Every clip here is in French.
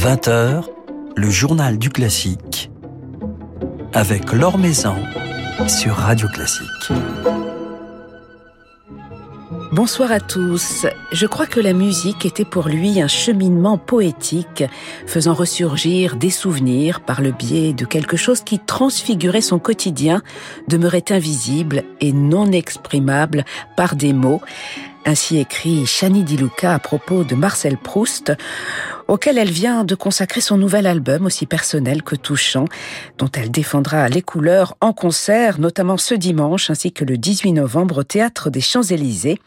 20h, le journal du classique avec Laure Maison sur Radio Classique. Bonsoir à tous. Je crois que la musique était pour lui un cheminement poétique, faisant ressurgir des souvenirs par le biais de quelque chose qui transfigurait son quotidien, demeurait invisible et non exprimable par des mots. Ainsi écrit Chani Di Luca à propos de Marcel Proust, auquel elle vient de consacrer son nouvel album, aussi personnel que touchant, dont elle défendra les couleurs en concert, notamment ce dimanche, ainsi que le 18 novembre au Théâtre des Champs-Élysées.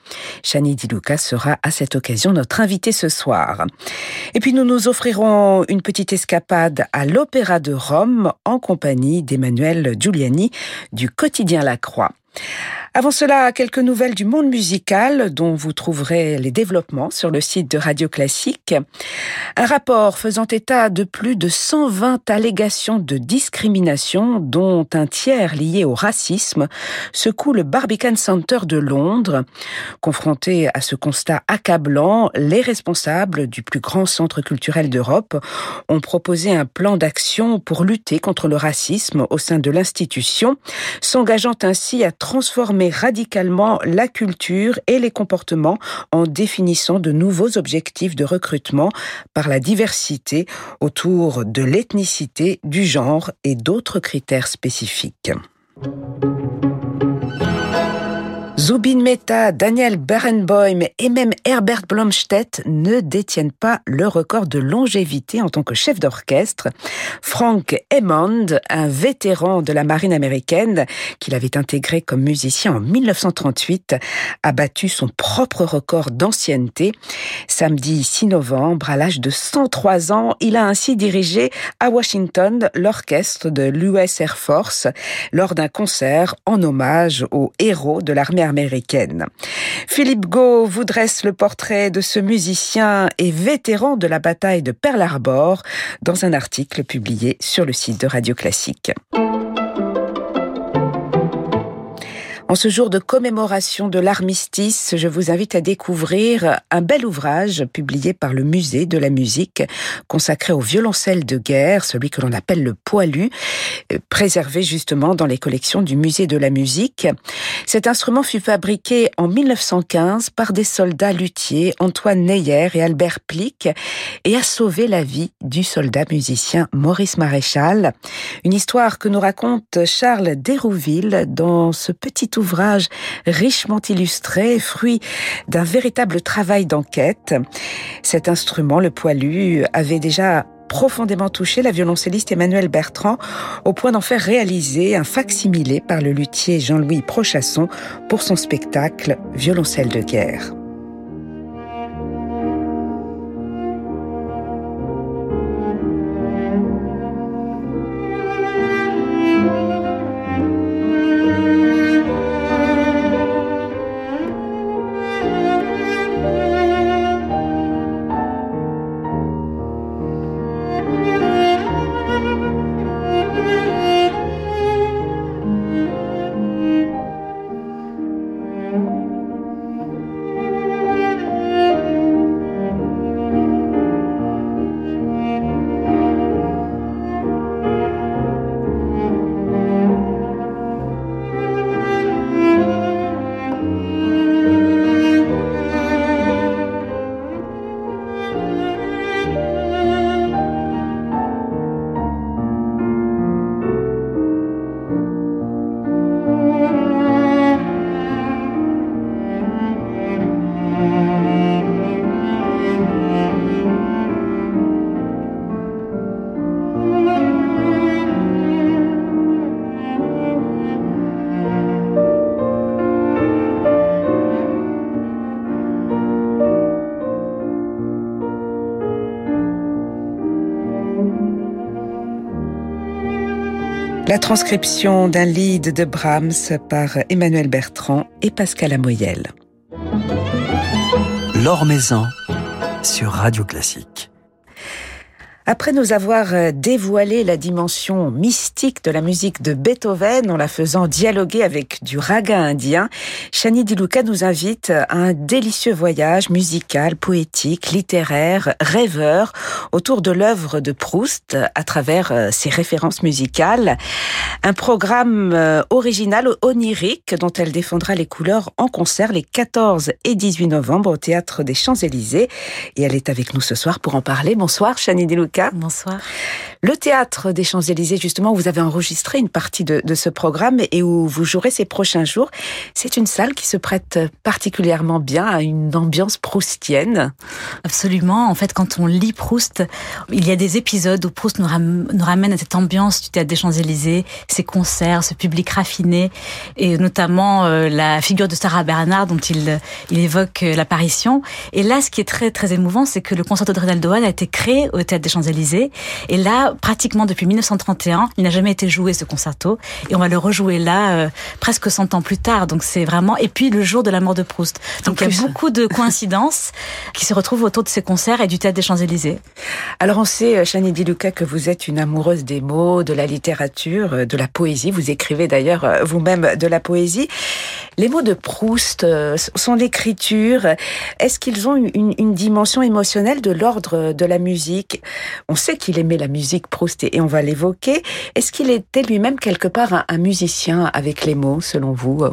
Chani Di Luca sera à cette occasion notre invitée ce soir. Et puis nous nous offrirons une petite escapade à l'Opéra de Rome en compagnie d'Emmanuel Giuliani du quotidien La Croix. Avant cela, quelques nouvelles du monde musical dont vous trouverez les développements sur le site de Radio Classique. Un rapport faisant état de plus de 120 allégations de discrimination, dont un tiers lié au racisme, secoue le Barbican Center de Londres. Confronté à ce constat accablant, les responsables du plus grand centre culturel d'Europe ont proposé un plan d'action pour lutter contre le racisme au sein de l'institution, s'engageant ainsi à transformer radicalement la culture et les comportements en définissant de nouveaux objectifs de recrutement par la diversité autour de l'ethnicité, du genre et d'autres critères spécifiques. Zubin Mehta, Daniel Barenboim et même Herbert Blomstedt ne détiennent pas le record de longévité en tant que chef d'orchestre. Frank Hammond, un vétéran de la marine américaine qu'il avait intégré comme musicien en 1938, a battu son propre record d'ancienneté. Samedi 6 novembre, à l'âge de 103 ans, il a ainsi dirigé à Washington l'orchestre de l'US Air Force lors d'un concert en hommage aux héros de l'armée américaine Philippe Gau vous dresse le portrait de ce musicien et vétéran de la bataille de Pearl Harbor dans un article publié sur le site de Radio Classique. En ce jour de commémoration de l'armistice, je vous invite à découvrir un bel ouvrage publié par le musée de la musique consacré au violoncelle de guerre, celui que l'on appelle le poilu, euh, préservé justement dans les collections du musée de la musique. Cet instrument fut fabriqué en 1915 par des soldats luthiers Antoine Neyer et Albert Plick et a sauvé la vie du soldat musicien Maurice Maréchal. Une histoire que nous raconte Charles Dérouville dans ce petit ouvrage ouvrage richement illustré, fruit d'un véritable travail d'enquête. Cet instrument, le poilu, avait déjà profondément touché la violoncelliste Emmanuel Bertrand au point d'en faire réaliser un facsimilé par le luthier Jean-Louis Prochasson pour son spectacle Violoncelle de guerre. Transcription d'un lead de Brahms par Emmanuel Bertrand et Pascal Amoyel. L'Or Maison sur Radio Classique. Après nous avoir euh, dévoilé la dimension mystique de la musique de Beethoven en la faisant dialoguer avec du raga indien, Shani Diluca nous invite à un délicieux voyage musical, poétique, littéraire, rêveur autour de l'œuvre de Proust à travers euh, ses références musicales. Un programme euh, original, onirique, dont elle défendra les couleurs en concert les 14 et 18 novembre au Théâtre des Champs-Élysées. Et elle est avec nous ce soir pour en parler. Bonsoir Shani Diluca. Bonsoir. Le théâtre des Champs-Élysées, justement, vous avez enregistré une partie de, ce programme et où vous jouerez ces prochains jours. C'est une salle qui se prête particulièrement bien à une ambiance proustienne. Absolument. En fait, quand on lit Proust, il y a des épisodes où Proust nous, ramène à cette ambiance du théâtre des Champs-Élysées, ses concerts, ce public raffiné, et notamment euh, la figure de Sarah Bernard dont il, il évoque euh, l'apparition. Et là, ce qui est très très émouvant, c'est que le concerto de Renaldo a été créé au théâtre des Champs élysées Et là, pratiquement depuis 1931, il n'a jamais été joué ce concerto. Et on va le rejouer là, euh, presque 100 ans plus tard. Donc c'est vraiment... Et puis le jour de la mort de Proust. Donc il y a beaucoup de coïncidences qui se retrouvent autour de ces concerts et du théâtre des Champs-Élysées. Alors on sait, Chani Di Luca, que vous êtes une amoureuse des mots, de la littérature, euh, de la poésie. Vous écrivez d'ailleurs euh, vous-même de la poésie. Les mots de Proust, sont l'écriture. Est-ce qu'ils ont une, une dimension émotionnelle de l'ordre de la musique? On sait qu'il aimait la musique Proust et on va l'évoquer. Est-ce qu'il était lui-même quelque part un, musicien avec les mots, selon vous?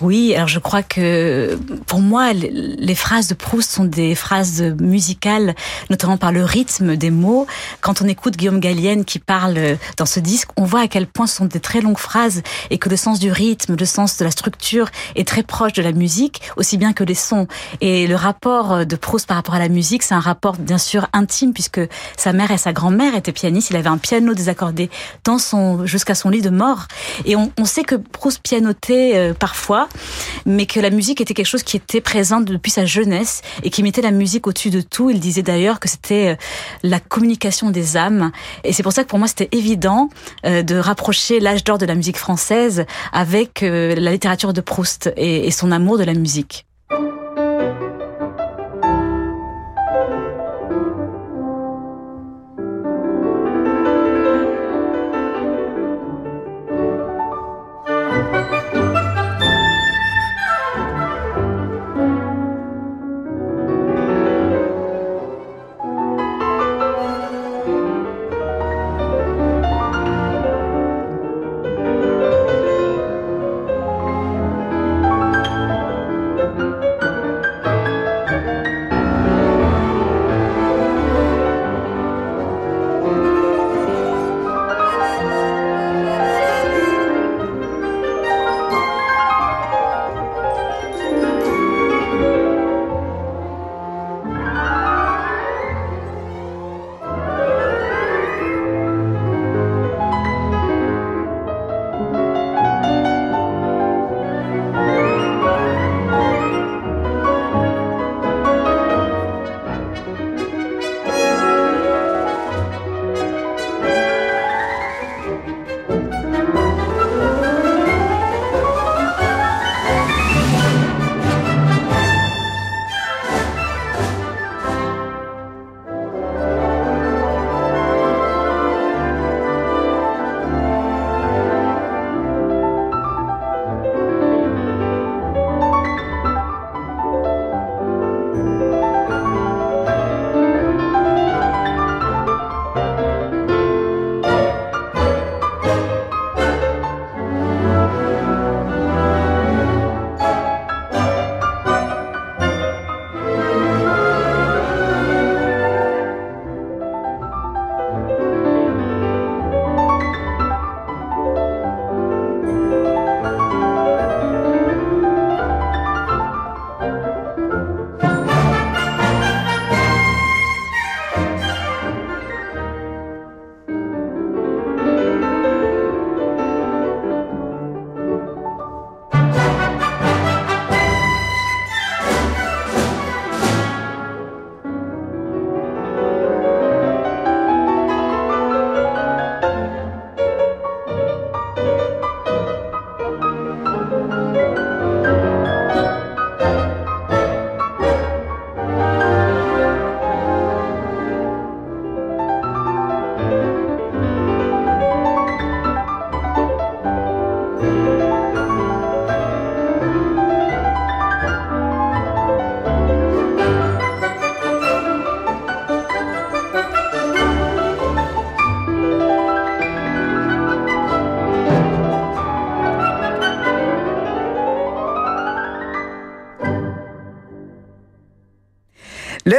Oui, alors je crois que pour moi, les phrases de Proust sont des phrases musicales, notamment par le rythme des mots. Quand on écoute Guillaume Gallienne qui parle dans ce disque, on voit à quel point ce sont des très longues phrases et que le sens du rythme, le sens de la structure est très proche de la musique, aussi bien que les sons. Et le rapport de Proust par rapport à la musique, c'est un rapport bien sûr intime puisque sa mère et sa grand-mère étaient pianistes. Il avait un piano désaccordé dans son jusqu'à son lit de mort. Et on, sait que Proust pianotait euh, parfois, mais que la musique était quelque chose qui était présent depuis sa jeunesse et qui mettait la musique au-dessus de tout. Il disait d'ailleurs que c'était euh, la communication des âmes. Et c'est pour ça que pour moi c'était évident euh, de rapprocher l'âge d'or de la musique française avec la littérature de Proust et son amour de la musique.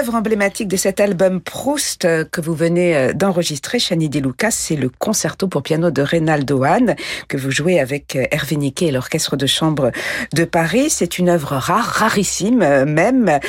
L'œuvre emblématique de cet album Proust euh, que vous venez euh, d'enregistrer, Chani Di Lucas, c'est le concerto pour piano de Reynaldo Hahn que vous jouez avec euh, Hervé Niquet et l'Orchestre de Chambre de Paris. C'est une œuvre rare, rarissime même,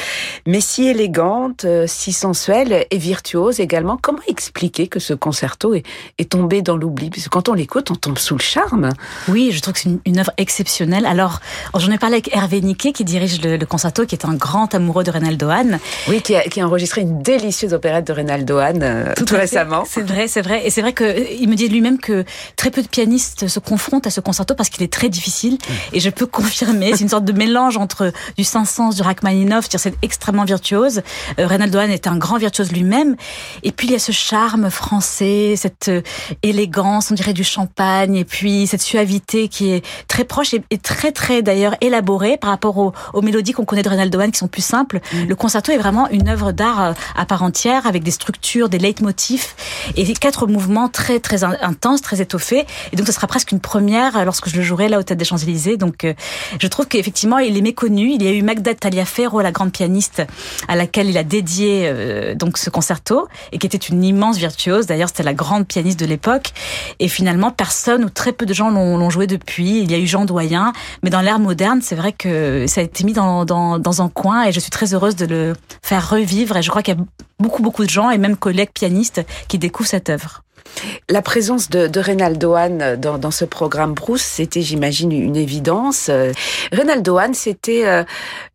mais si élégante, si sensuelle et virtuose également. Comment expliquer que ce concerto est, est tombé dans l'oubli? Parce que quand on l'écoute, on tombe sous le charme. Oui, je trouve que c'est une, œuvre exceptionnelle. Alors, j'en ai parlé avec Hervé Niquet qui dirige le, le concerto, qui est un grand amoureux de Reynaldo Hahn. Oui, qui a, qui a, enregistré une délicieuse opérette de Reynaldo Hahn euh, tout, récemment. C'est vrai, c'est vrai. Et c'est vrai qu'il me dit lui-même que très peu de pianistes se confrontent à ce concerto parce qu'il est très difficile. Et je peux confirmer, c'est une sorte de mélange entre du Saint-Saëns, du Rachmaninoff, c'est extrêmement virtuose. Euh, Reynaldo Hahn est un grand virtuose lui-même. Et puis il y a ce charme français, cette euh, élégance, on dirait du champagne, et puis cette suavité qui est très proche et, très très d'ailleurs élaborée par rapport aux, aux mélodies qu'on connaît de Reynaldo Hahn qui sont plus simples. Mm. Le concerto est vraiment une œuvre d'art euh, à part entière avec des structures, des leitmotifs et quatre mouvements très très intenses, très étoffés. Et donc ce sera presque une première euh, lorsque je le jouerai là au Théâtre des Champs-Élysées. Donc euh, je trouve qu'effectivement il est méconnu. Il y a eu Magda Taliaferro, la grande pianiste à laquelle il a dédié donc ce concerto et qui était une immense virtuose. D'ailleurs c'était la grande pianiste de l'époque. Et finalement personne ou très peu de gens l'ont joué depuis. Il y a eu Jean Doyen, mais dans l'ère moderne c'est vrai que ça a été mis dans, dans, dans un coin et je suis très heureuse de le faire revivre. Et je crois qu'il y a beaucoup, beaucoup de gens, et même collègues pianistes, qui découvrent cette œuvre. La présence de, de Reynaldo Hahn dans, dans ce programme Bruce, c'était, j'imagine, une évidence. Euh, Reynaldo Hahn, c'était euh,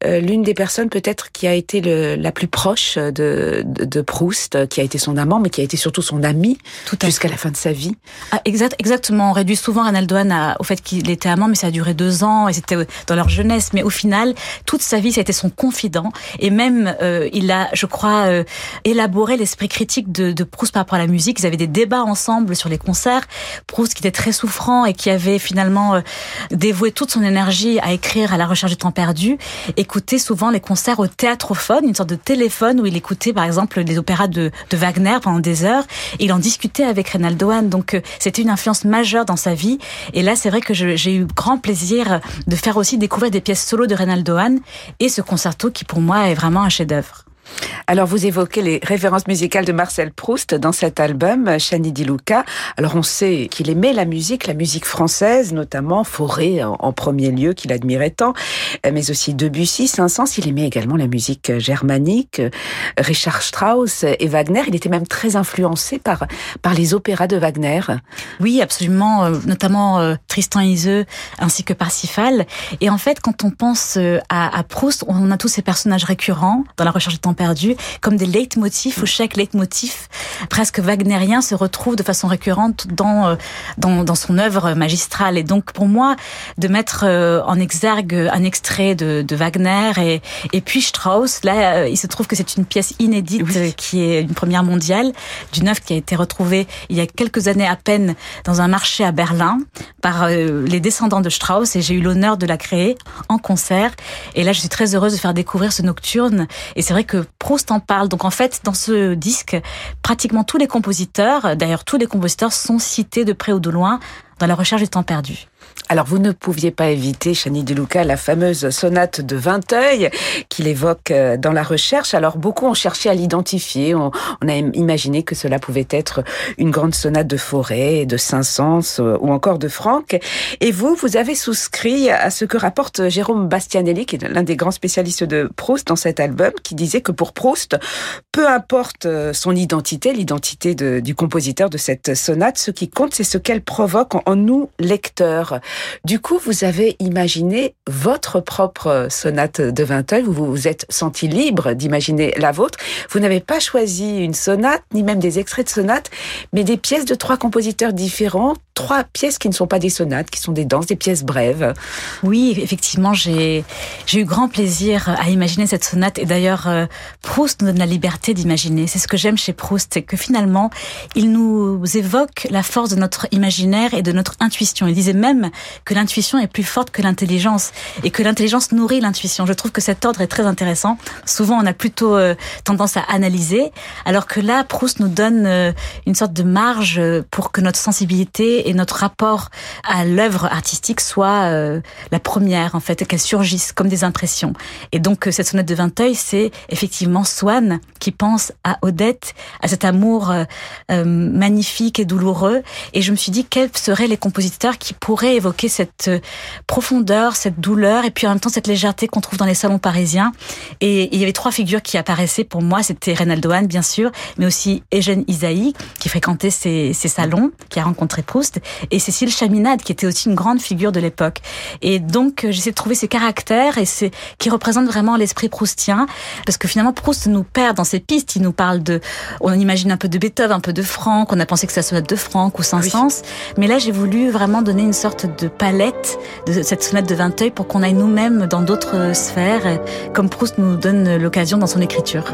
euh, l'une des personnes peut-être qui a été le, la plus proche de, de, de, Proust, qui a été son amant, mais qui a été surtout son ami jusqu'à la fin de sa vie. Ah, exact, exactement. On réduit souvent Reynaldo Hahn au fait qu'il était amant, mais ça a duré deux ans et c'était dans leur jeunesse. Mais au final, toute sa vie, ça a été son confident. Et même, euh, il a, je crois, euh, élaboré l'esprit critique de, de Proust par rapport à la musique. Ils avaient des débats ensemble sur les concerts. Proust qui était très souffrant et qui avait finalement euh, dévoué toute son énergie à écrire à la recherche du temps perdu, écoutait souvent les concerts au théâtrophone, une sorte de téléphone où il écoutait par exemple les opéras de, Wagner pendant des heures. Et il en discutait avec Reynaldo Hahn. Donc euh, c'était une influence majeure dans sa vie. Et là, c'est vrai que j'ai eu grand plaisir de faire aussi découvrir des pièces solo de Reynaldo Hahn et ce concerto qui pour moi est vraiment un chef-d'œuvre. Alors vous évoquez les références musicales de Marcel Proust dans cet album, Chani Di Luca. Alors on sait qu'il aimait la musique, la musique française, notamment Fauré en premier lieu, qu'il admirait tant, mais aussi Debussy, Saint-Saëns. Il aimait également la musique germanique, Richard Strauss et Wagner. Il était même très influencé par par les opéras de Wagner. Oui, absolument, euh, notamment euh, Tristan Iseux ainsi que Parsifal. Et en fait, quand on pense euh, à, à Proust, on a tous ces personnages récurrents dans la recherche du temps perdu, comme des leitmotifs où chaque leitmotiv presque wagnérien se retrouve de façon récurrente dans, euh, dans, dans son œuvre magistrale. Et donc pour moi, de mettre euh, en exergue un extrait de, de Wagner et, et puis Strauss, là, euh, il se trouve que c'est une pièce inédite qui est une première mondiale, d'une œuvre qui a été retrouvée il y a quelques années à peine dans un marché à Berlin par les descendants de Strauss et j'ai eu l'honneur de la créer en concert. Et là, je suis très heureuse de faire découvrir ce nocturne. Et c'est vrai que Proust en parle. Donc en fait, dans ce disque, pratiquement tous les compositeurs, d'ailleurs tous les compositeurs sont cités de près ou de loin dans la recherche du temps perdu. Alors, vous ne pouviez pas éviter, Chani De Luca, la fameuse sonate de Vinteuil qu'il évoque euh, dans la recherche. Alors, beaucoup ont cherché à l'identifier. On, a imaginé que cela pouvait être une grande sonate de Forêt, de Saint-Saëns euh, ou encore de Franck. Et vous, vous avez souscrit à ce que rapporte Jérôme Bastianelli, qui est l'un des grands spécialistes de Proust dans cet album, qui disait que pour Proust, peu importe euh, son identité, l'identité du compositeur de cette sonate, ce qui compte, c'est ce qu'elle provoque en nous, lecteurs. Du coup, vous avez imaginé votre propre sonate de Vinteuil, vous vous êtes senti libre d'imaginer la vôtre. Vous n'avez pas choisi une sonate, ni même des extraits de sonate, mais des pièces de trois compositeurs différents, trois pièces qui ne sont pas des sonates, qui sont des danses, des pièces brèves. Oui, effectivement, j'ai j'ai eu grand plaisir à imaginer cette sonate. Et d'ailleurs, euh, Proust nous donne la liberté d'imaginer. C'est ce que j'aime chez Proust, c'est que finalement, il nous évoque la force de notre imaginaire et de notre intuition. Il disait même que l'intuition est plus forte que l'intelligence et que l'intelligence nourrit l'intuition. Je trouve que cet ordre est très intéressant. Souvent, on a plutôt euh, tendance à analyser, alors que là, Proust nous donne euh, une sorte de marge pour que notre sensibilité et notre rapport à l'œuvre artistique soit euh, la première, en fait, qu'elle surgisse comme des impressions. Et donc, cette sonnette de Vinteuil, c'est effectivement Swann qui pense à Odette, à cet amour magnifique et douloureux. Et je me suis dit, quels seraient les compositeurs qui pourraient évoquer cette profondeur, cette douleur, et puis en même temps cette légèreté qu'on trouve dans les salons parisiens. Et, il y avait trois figures qui apparaissaient pour moi. C'était Reynaldo Hahn, bien sûr, mais aussi Eugène Isaïe, qui fréquentait ces, ces salons, qui a rencontré Proust, et Cécile Chaminade, qui était aussi une grande figure de l'époque. Et donc, euh, j'essaie de trouver ces caractères et c'est qui représentent vraiment l'esprit proustien, parce que finalement, Proust nous perd dans ses pistes. Il nous parle de, on imagine un peu de Beethoven, un peu de Franck. On a pensé que ça sonate de Franck ou Saint-Saëns. Mais là, j'ai voulu vraiment donner une sorte de palette de cette sonate de Vinteuil pour qu'on aille nous-mêmes dans d'autres sphères, comme Proust nous donne l'occasion dans son écriture.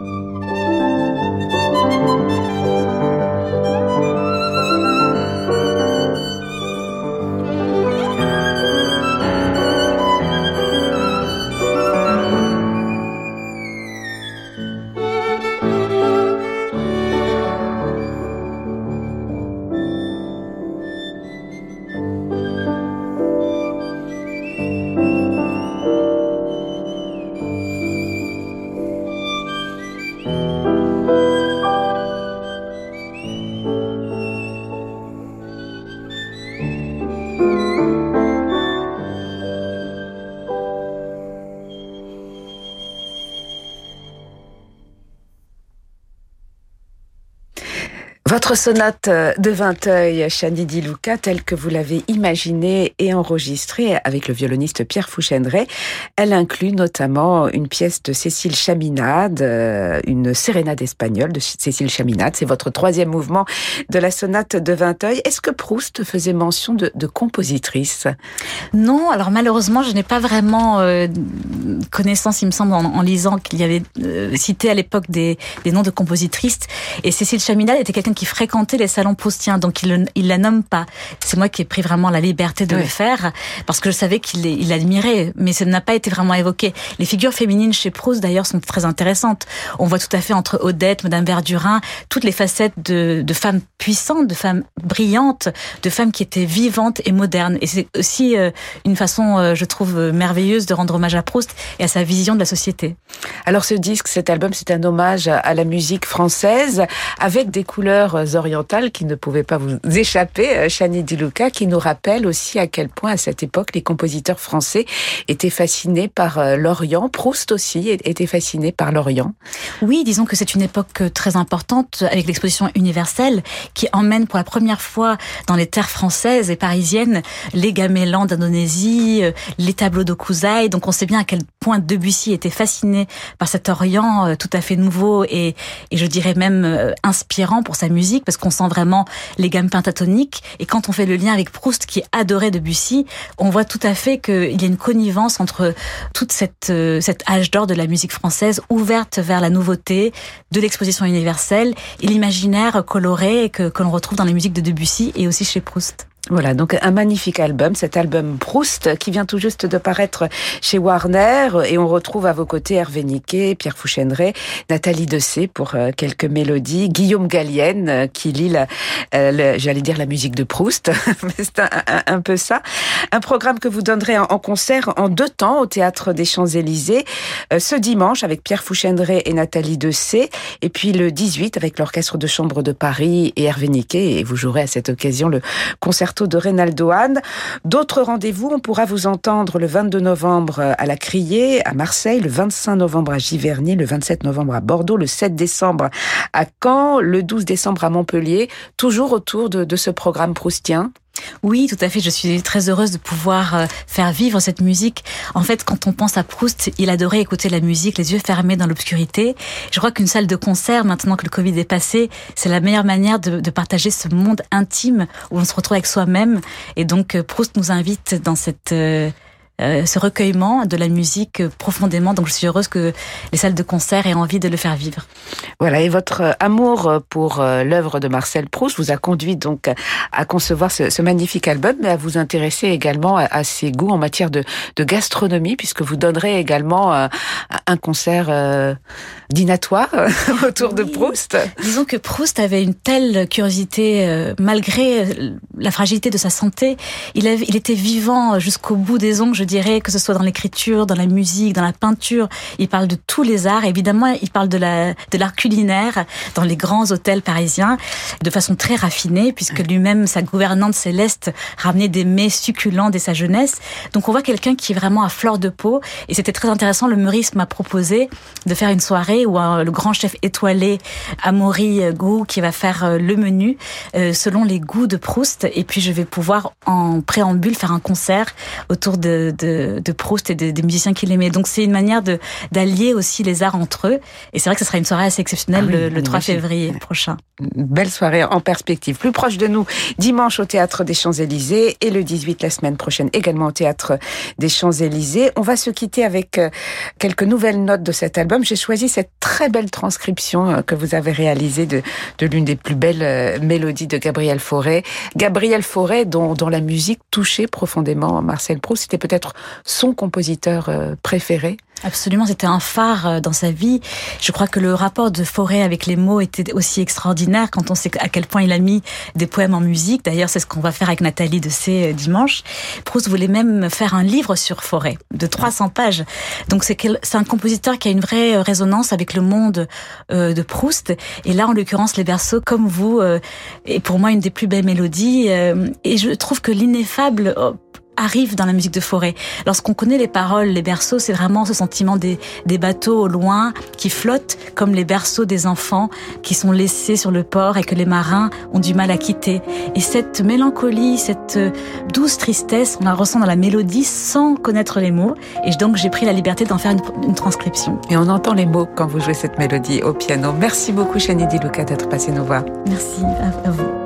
Mm-hmm. Votre sonate de Vinteuil, Chani Di Luca, telle que vous l'avez imaginée et enregistrée avec le violoniste Pierre Fouchendré, elle inclut notamment une pièce de Cécile Chaminade, euh, une sérénade espagnole de Cécile Chaminade. C'est votre troisième mouvement de la sonate de Vinteuil. Est-ce que Proust faisait mention de, de compositrice? Non, alors malheureusement, je n'ai pas vraiment euh, connaissance, il me semble, en, lisant qu'il y avait euh, cité à l'époque des, des noms de compositrices. Et Cécile Chaminade était quelqu'un qui fréquenter les salons proustiens, donc il, il la nomme pas. C'est moi qui ai pris vraiment la liberté de le faire, parce que je savais qu'il il admirait, mais ça n'a pas été vraiment évoqué. Les figures féminines chez Proust, d'ailleurs, sont très intéressantes. On voit tout à fait entre Odette, Madame Verdurin, toutes les facettes de, de femmes puissantes, de femmes brillantes, de femmes qui étaient vivantes et modernes. Et c'est aussi euh, une façon, euh, je trouve, merveilleuse de rendre hommage à Proust et à sa vision de la société. Alors ce disque, cet album, c'est un hommage à la musique française avec des couleurs orientales qui ne pouvaient pas vous échapper, euh, Chani Di Luca, qui nous rappelle aussi à quel point à cette époque les compositeurs français étaient fascinés par euh, l'Orient. Proust aussi était fasciné par l'Orient. Oui, disons que c'est une époque euh, très importante avec l'exposition universelle qui emmène pour la première fois dans les terres françaises et parisiennes les gamélans d'Indonésie, les tableaux de Kouzaï. Donc on sait bien à quel point Debussy était fasciné par cet Orient tout à fait nouveau et je dirais même inspirant pour sa musique parce qu'on sent vraiment les gammes pentatoniques. Et quand on fait le lien avec Proust qui adorait Debussy, on voit tout à fait qu'il y a une connivence entre toute cette, euh, cet âge d'or de la musique française ouverte vers la nouveauté, de l'exposition universelle et l'imaginaire coloré que, que l'on retrouve dans les musiques de Debussy et aussi chez Proust. Voilà, donc un magnifique album, cet album Proust qui vient tout juste de paraître chez Warner et on retrouve à vos côtés Hervé Niquet, Pierre Fouchendré, Nathalie Dessé pour euh, quelques mélodies, Guillaume Gallienne euh, qui lit la, euh, j'allais dire la musique de Proust, mais c'est un, peu ça. Un programme que vous donnerez en, concert en deux temps au Théâtre des Champs-Élysées ce dimanche avec Pierre Fouchendré et Nathalie Dessé et puis le 18 avec l'Orchestre de Chambre de Paris et Hervé Niquet et vous jouerez à cette occasion le concert de. D'autres rendez-vous, on pourra vous entendre le 22 novembre à la Criée, à Marseille, le 25 novembre à Giverny, le 27 novembre à Bordeaux, le 7 décembre à Caen, le 12 décembre à Montpellier, toujours autour de ce programme proustien. Oui, tout à fait. Je suis très heureuse de pouvoir euh, faire vivre cette musique. En fait, quand on pense à Proust, il adorait écouter la musique, les yeux fermés dans l'obscurité. Je crois qu'une salle de concert, maintenant que le Covid est passé, c'est la meilleure manière de, partager ce monde intime où on se retrouve avec soi-même. Et donc, euh, Proust nous invite dans cette euh, euh, ce recueillement de la musique profondément. Donc je suis heureuse que les salles de concert aient envie de le faire vivre. Voilà, et votre amour pour euh, l'œuvre de Marcel Proust vous a conduit donc à concevoir ce, magnifique album, mais à vous intéresser également à, ses goûts en matière de, gastronomie, puisque vous donnerez également euh, un concert dînatoire autour de Proust. Disons que Proust avait une telle curiosité, malgré la fragilité de sa santé, il, avait, il était vivant jusqu'au bout des ongles je dirais, que ce soit dans l'écriture, dans la musique, dans la peinture. Il parle de tous les arts. Évidemment, il parle de la de l'art culinaire dans les grands hôtels parisiens de façon très raffinée, puisque lui-même, sa gouvernante céleste, ramenait des mets succulents dès sa jeunesse. Donc, on voit quelqu'un qui est vraiment à fleur de peau. Et c'était très intéressant. Le Meurice m'a proposé de faire une soirée où euh, le grand chef étoilé, Amaury Gou, qui va faire euh, le menu euh, selon les goûts de Proust. Et puis, je vais pouvoir en préambule faire un concert autour de, de, Proust et des musiciens qu'il aimait. Donc c'est une manière de d'allier aussi les arts entre eux. Et c'est vrai que ce sera une soirée assez exceptionnelle ah le, 3 février prochain. Une belle soirée en perspective. Plus proche de nous, dimanche au Théâtre des Champs-Élysées et le 18 la semaine prochaine également au Théâtre des Champs-Élysées. On va se quitter avec euh, quelques nouvelles notes de cet album. J'ai choisi cette très belle transcription euh, que vous avez réalisée de, de l'une des plus belles euh, mélodies de Gabriel Fauré. Gabriel Fauré dont, dont la musique touchait profondément Marcel Proust. C'était peut-être son compositeur euh, préféré Absolument, c'était un phare euh, dans sa vie. Je crois que le rapport de Forêt avec les mots était aussi extraordinaire quand on sait à quel point il a mis des poèmes en musique. D'ailleurs, c'est ce qu'on va faire avec Nathalie de C euh, dimanche. Proust voulait même faire un livre sur Forêt de 300 pages. Donc c'est un compositeur qui a une vraie résonance avec le monde de Proust. Et là, en l'occurrence, les berceaux, comme vous, est pour moi une des plus belles mélodies. Et je trouve que l'ineffable arrive dans la musique de forêt. Lorsqu'on connaît les paroles, les berceaux, c'est vraiment ce sentiment des, des bateaux au loin qui flottent comme les berceaux des enfants qui sont laissés sur le port et que les marins ont du mal à quitter. Et cette mélancolie, cette douce tristesse, on la ressent dans la mélodie sans connaître les mots. Et donc j'ai pris la liberté d'en faire une, transcription. Et on entend les mots quand vous jouez cette mélodie au piano. Merci beaucoup, Chani Di Luca, d'être passé nous voir. Merci à vous.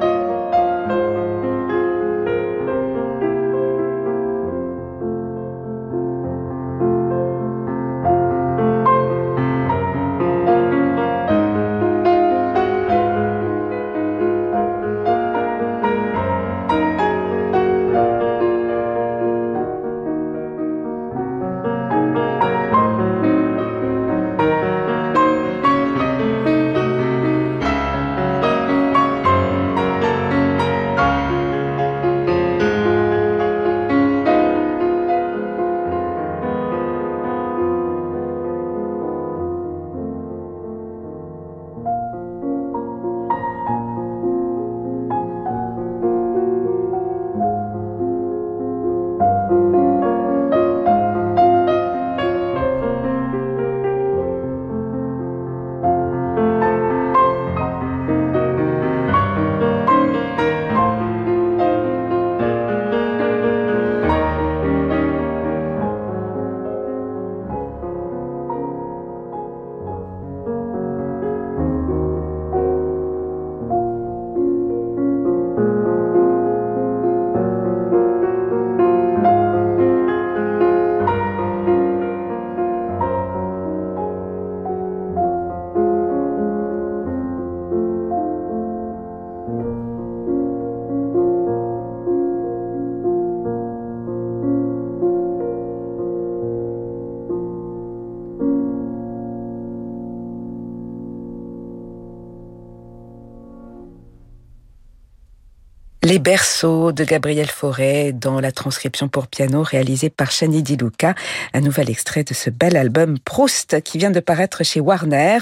Les berceaux de Gabriel Fauré dans la transcription pour piano réalisée par Chani Di Luca, un nouvel extrait de ce bel album Proust qui vient de paraître chez Warner,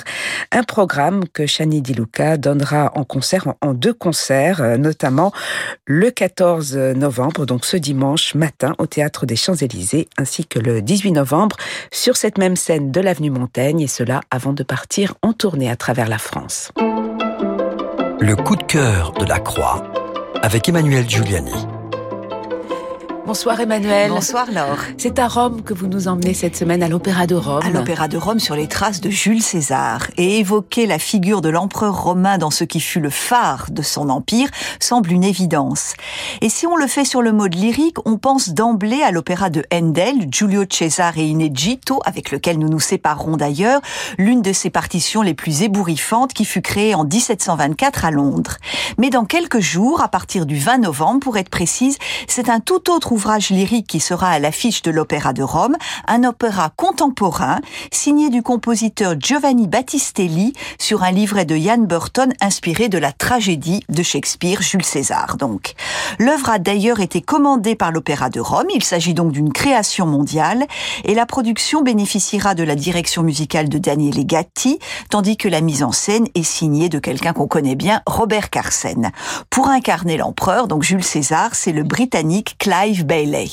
un programme que Chani Di Luca donnera en concert, en deux concerts, euh, notamment le 14 novembre, donc ce dimanche matin au Théâtre des Champs-Élysées, ainsi que le 18 novembre sur cette même scène de l'Avenue Montaigne, et cela avant de partir en tournée à travers la France. Le coup de cœur de la Croix avec Emmanuel Giuliani. Bonsoir Emmanuel. Bonsoir Laure. C'est à Rome que vous nous emmenez cette semaine à l'Opéra de Rome. À l'Opéra de Rome sur les traces de Jules César. Et évoquer la figure de l'empereur romain dans ce qui fut le phare de son empire semble une évidence. Et si on le fait sur le mode lyrique, on pense d'emblée à l'opéra de Handel, Giulio Cesare Inegito, avec lequel nous nous séparons d'ailleurs, l'une de ses partitions les plus ébouriffantes qui fut créée en 1724 à Londres. Mais dans quelques jours, à partir du 20 novembre pour être précise, c'est un tout autre ouvrage lyrique qui sera à l'affiche de l'Opéra de Rome, un opéra contemporain signé du compositeur Giovanni Battistelli sur un livret de Ian Burton inspiré de la tragédie de Shakespeare, Jules César donc. L'œuvre a d'ailleurs été commandée par l'Opéra de Rome, il s'agit donc d'une création mondiale et la production bénéficiera de la direction musicale de Daniele Gatti, tandis que la mise en scène est signée de quelqu'un qu'on connaît bien, Robert Carsen. Pour incarner l'empereur, donc Jules César, c'est le britannique Clive Bele.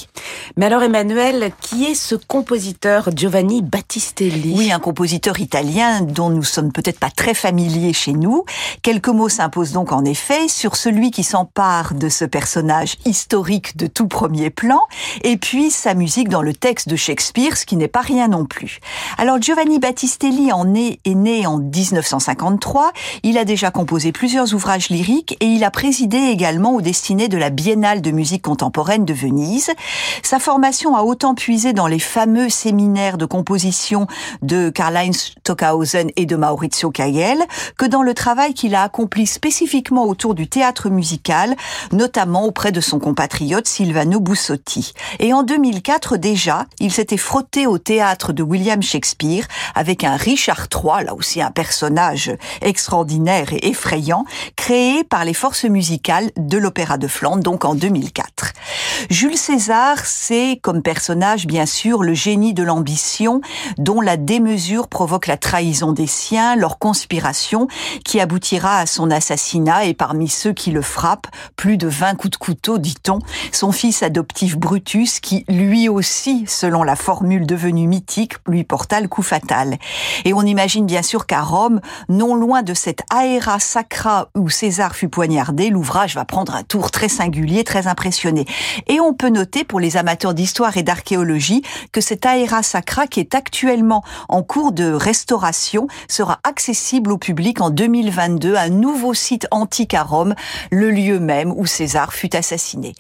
Mais alors Emmanuel, qui est ce compositeur Giovanni Battistelli? Oui, un compositeur italien dont nous sommes peut-être pas très familiers chez nous. Quelques mots s'imposent donc en effet sur celui qui s'empare de ce personnage historique de tout premier plan, et puis sa musique dans le texte de Shakespeare, ce qui n'est pas rien non plus. Alors Giovanni Battistelli en est, est né en 1953, il a déjà composé plusieurs ouvrages lyriques et il a présidé également aux destinées de la Biennale de musique contemporaine de Venise sa formation a autant puisé dans les fameux séminaires de composition de Karl-Heinz Stockhausen et de Maurizio Cagel que dans le travail qu'il a accompli spécifiquement autour du théâtre musical, notamment auprès de son compatriote Silvano Bussotti. Et en 2004 déjà, il s'était frotté au théâtre de William Shakespeare avec un Richard III, là aussi un personnage extraordinaire et effrayant, créé par les forces musicales de l'Opéra de Flandre, donc en 2004. Jules César, comme personnage bien sûr le génie de l'ambition dont la démesure provoque la trahison des siens, leur conspiration qui aboutira à son assassinat et parmi ceux qui le frappent, plus de 20 coups de couteau, dit-on, son fils adoptif Brutus qui lui aussi, selon la formule devenue mythique, lui porta le coup fatal. Et on imagine bien sûr qu'à Rome, non loin de cet aera sacra où César fut poignardé, l'ouvrage va prendre un tour très singulier, très impressionné. Et on peut noter pour les amateurs d'histoire et d'archéologie que cet aéra sacra qui est actuellement en cours de restauration sera accessible au public en 2022, un nouveau site antique à Rome, le lieu même où César fut assassiné.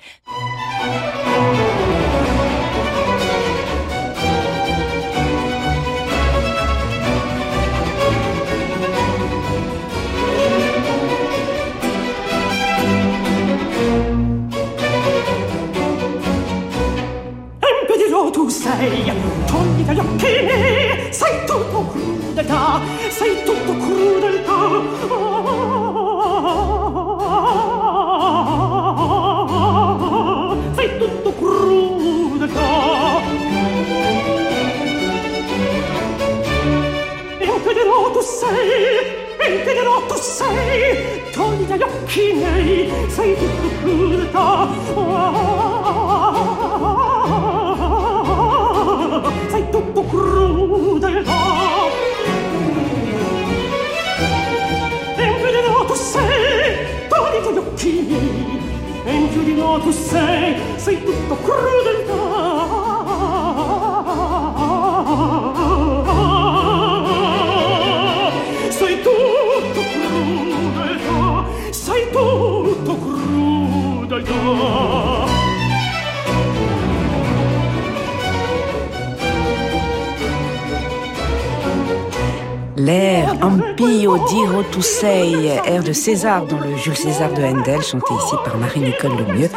L'air Ampio Diro Tu Sei, air de César dans le Jules César de Handel, chanté ici par Marie-Nicole Lemieux,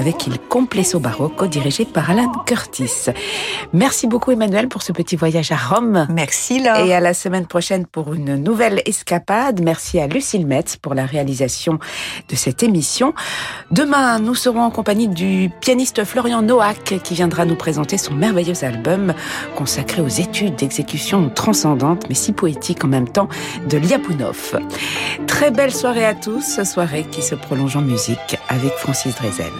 avec Il Complesso Barocco, dirigé par Alan Curtis. Merci beaucoup Emmanuel pour ce petit voyage à Rome. Merci Laure. Et à la semaine prochaine pour une nouvelle escapade. Merci à Lucille Metz pour la réalisation de cette émission. Demain, nous serons en compagnie du pianiste Florian Noack qui viendra nous présenter son merveilleux album consacré aux études d'exécution transcendante mais si poétique en même temps de Liapunov. Très belle soirée à tous, soirée qui se prolonge en musique avec Francis Drezel.